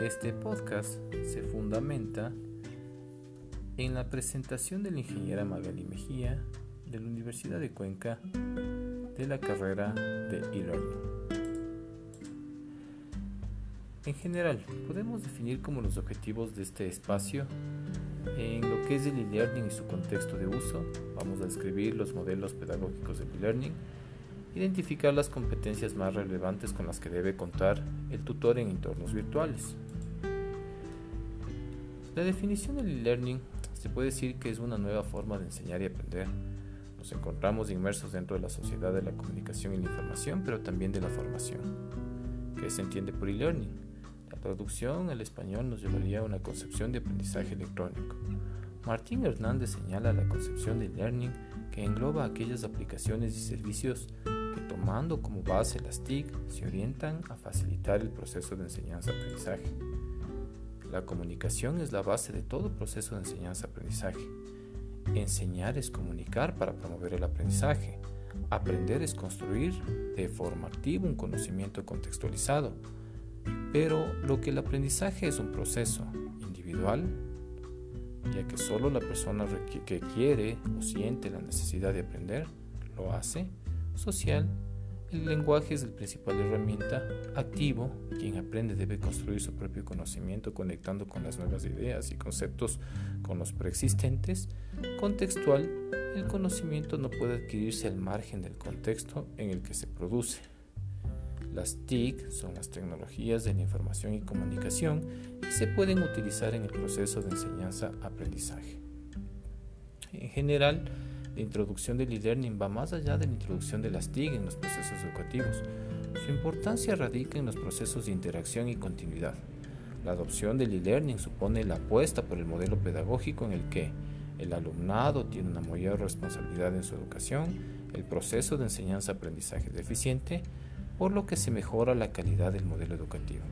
Este podcast se fundamenta en la presentación de la ingeniera Magali Mejía de la Universidad de Cuenca de la carrera de e-learning. En general, podemos definir como los objetivos de este espacio en lo que es el e-learning y su contexto de uso. Vamos a describir los modelos pedagógicos del e-learning Identificar las competencias más relevantes con las que debe contar el tutor en entornos virtuales. La definición del e-learning se puede decir que es una nueva forma de enseñar y aprender. Nos encontramos inmersos dentro de la sociedad de la comunicación y la información, pero también de la formación. ¿Qué se entiende por e-learning? La traducción al español nos llevaría a una concepción de aprendizaje electrónico. Martín Hernández señala la concepción de e-learning que engloba aquellas aplicaciones y servicios tomando como base las TIC, se orientan a facilitar el proceso de enseñanza-aprendizaje. La comunicación es la base de todo proceso de enseñanza-aprendizaje. Enseñar es comunicar para promover el aprendizaje. Aprender es construir de forma activa un conocimiento contextualizado. Pero lo que el aprendizaje es un proceso individual, ya que solo la persona que quiere o siente la necesidad de aprender lo hace, social, el lenguaje es la principal herramienta. Activo, quien aprende debe construir su propio conocimiento conectando con las nuevas ideas y conceptos con los preexistentes. Contextual, el conocimiento no puede adquirirse al margen del contexto en el que se produce. Las TIC son las tecnologías de la información y comunicación y se pueden utilizar en el proceso de enseñanza-aprendizaje. En general, la introducción del e-learning va más allá de la introducción de las TIC en los procesos educativos. Su importancia radica en los procesos de interacción y continuidad. La adopción del e-learning supone la apuesta por el modelo pedagógico en el que el alumnado tiene una mayor responsabilidad en su educación, el proceso de enseñanza-aprendizaje es eficiente, por lo que se mejora la calidad del modelo educativo.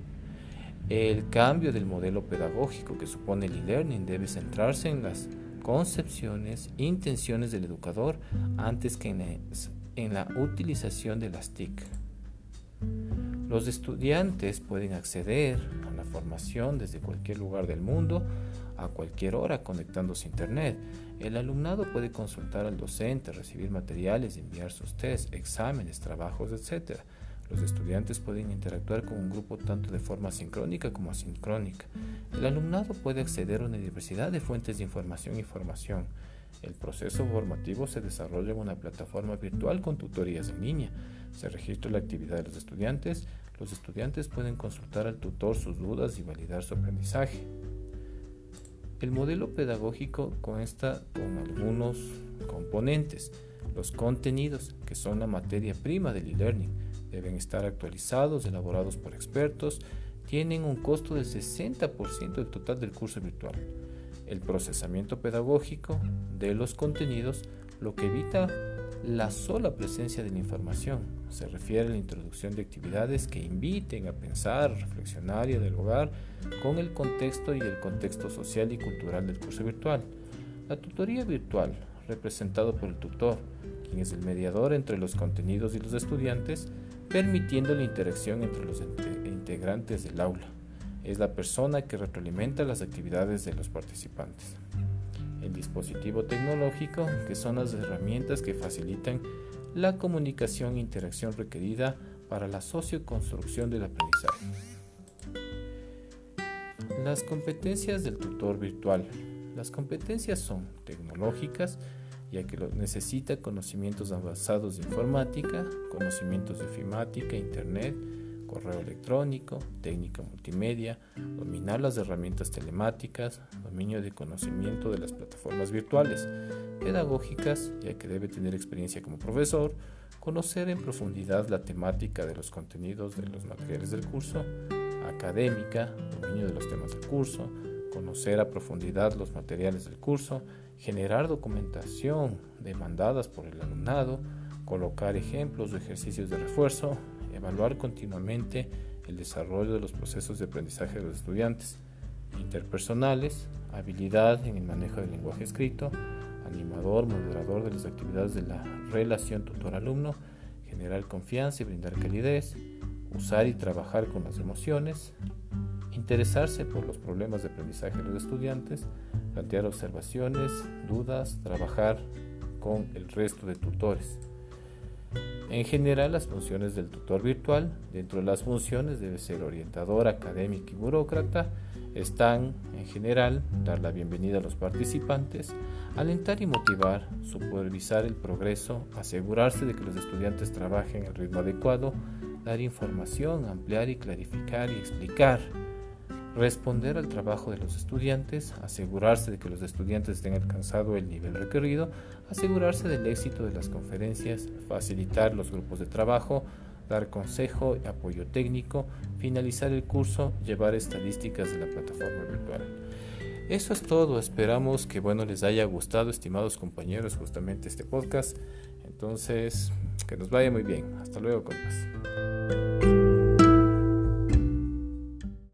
El cambio del modelo pedagógico que supone el e-learning debe centrarse en las concepciones, intenciones del educador antes que en la, utilización de las TIC. Los estudiantes pueden acceder a la formación desde cualquier lugar del mundo, a cualquier hora conectándose a Internet. El alumnado puede consultar al docente, recibir materiales, enviar sus tests, exámenes, trabajos, etc. Los estudiantes pueden interactuar con un grupo tanto de forma sincrónica como asincrónica. El alumnado puede acceder a una diversidad de fuentes de información y formación. El proceso formativo se desarrolla en una plataforma virtual con tutorías en línea. Se registra la actividad de los estudiantes. Los estudiantes pueden consultar al tutor sus dudas y validar su aprendizaje. El modelo pedagógico consta con algunos componentes. Los contenidos, que son la materia prima del e-learning deben estar actualizados, elaborados por expertos, tienen un costo del 60% del total del curso virtual. El procesamiento pedagógico de los contenidos, lo que evita la sola presencia de la información. Se refiere a la introducción de actividades que inviten a pensar, reflexionar y a dialogar con el contexto y el contexto social y cultural del curso virtual. La tutoría virtual, representado por el tutor, quien es el mediador entre los contenidos y los estudiantes, permitiendo la interacción entre los integrantes del aula. Es la persona que retroalimenta las actividades de los participantes. El dispositivo tecnológico, que son las herramientas que facilitan la comunicación e interacción requerida para la socioconstrucción del aprendizaje. Las competencias del tutor virtual. Las competencias son tecnológicas, ya que necesita conocimientos avanzados de informática, conocimientos de ofimática, internet, correo electrónico, técnica multimedia, dominar las herramientas telemáticas, dominio de conocimiento de las plataformas virtuales, pedagógicas, ya que debe tener experiencia como profesor, conocer en profundidad la temática de los contenidos de los materiales del curso, académica, dominio de los temas del curso, conocer a profundidad los materiales del curso, generar documentación demandadas por el alumnado, colocar ejemplos o ejercicios de refuerzo, evaluar continuamente el desarrollo de los procesos de aprendizaje de los estudiantes, interpersonales, habilidad en el manejo del lenguaje escrito, animador, moderador de las actividades de la relación tutor-alumno, generar confianza y brindar calidez, usar y trabajar con las emociones, interesarse por los problemas de aprendizaje de los estudiantes, plantear observaciones, dudas, trabajar con el resto de tutores. En general, las funciones del tutor virtual, dentro de las funciones debe ser orientador, académico y burócrata, están en general dar la bienvenida a los participantes, alentar y motivar, supervisar el progreso, asegurarse de que los estudiantes trabajen al ritmo adecuado, dar información, ampliar y clarificar y explicar, responder al trabajo de los estudiantes, asegurarse de que los estudiantes estén alcanzado el nivel requerido, asegurarse del éxito de las conferencias, facilitar los grupos de trabajo, dar consejo y apoyo técnico, finalizar el curso, llevar estadísticas de la plataforma virtual. Eso es todo, esperamos que bueno les haya gustado, estimados compañeros, justamente este podcast. Entonces, que nos vaya muy bien. Hasta luego, compas.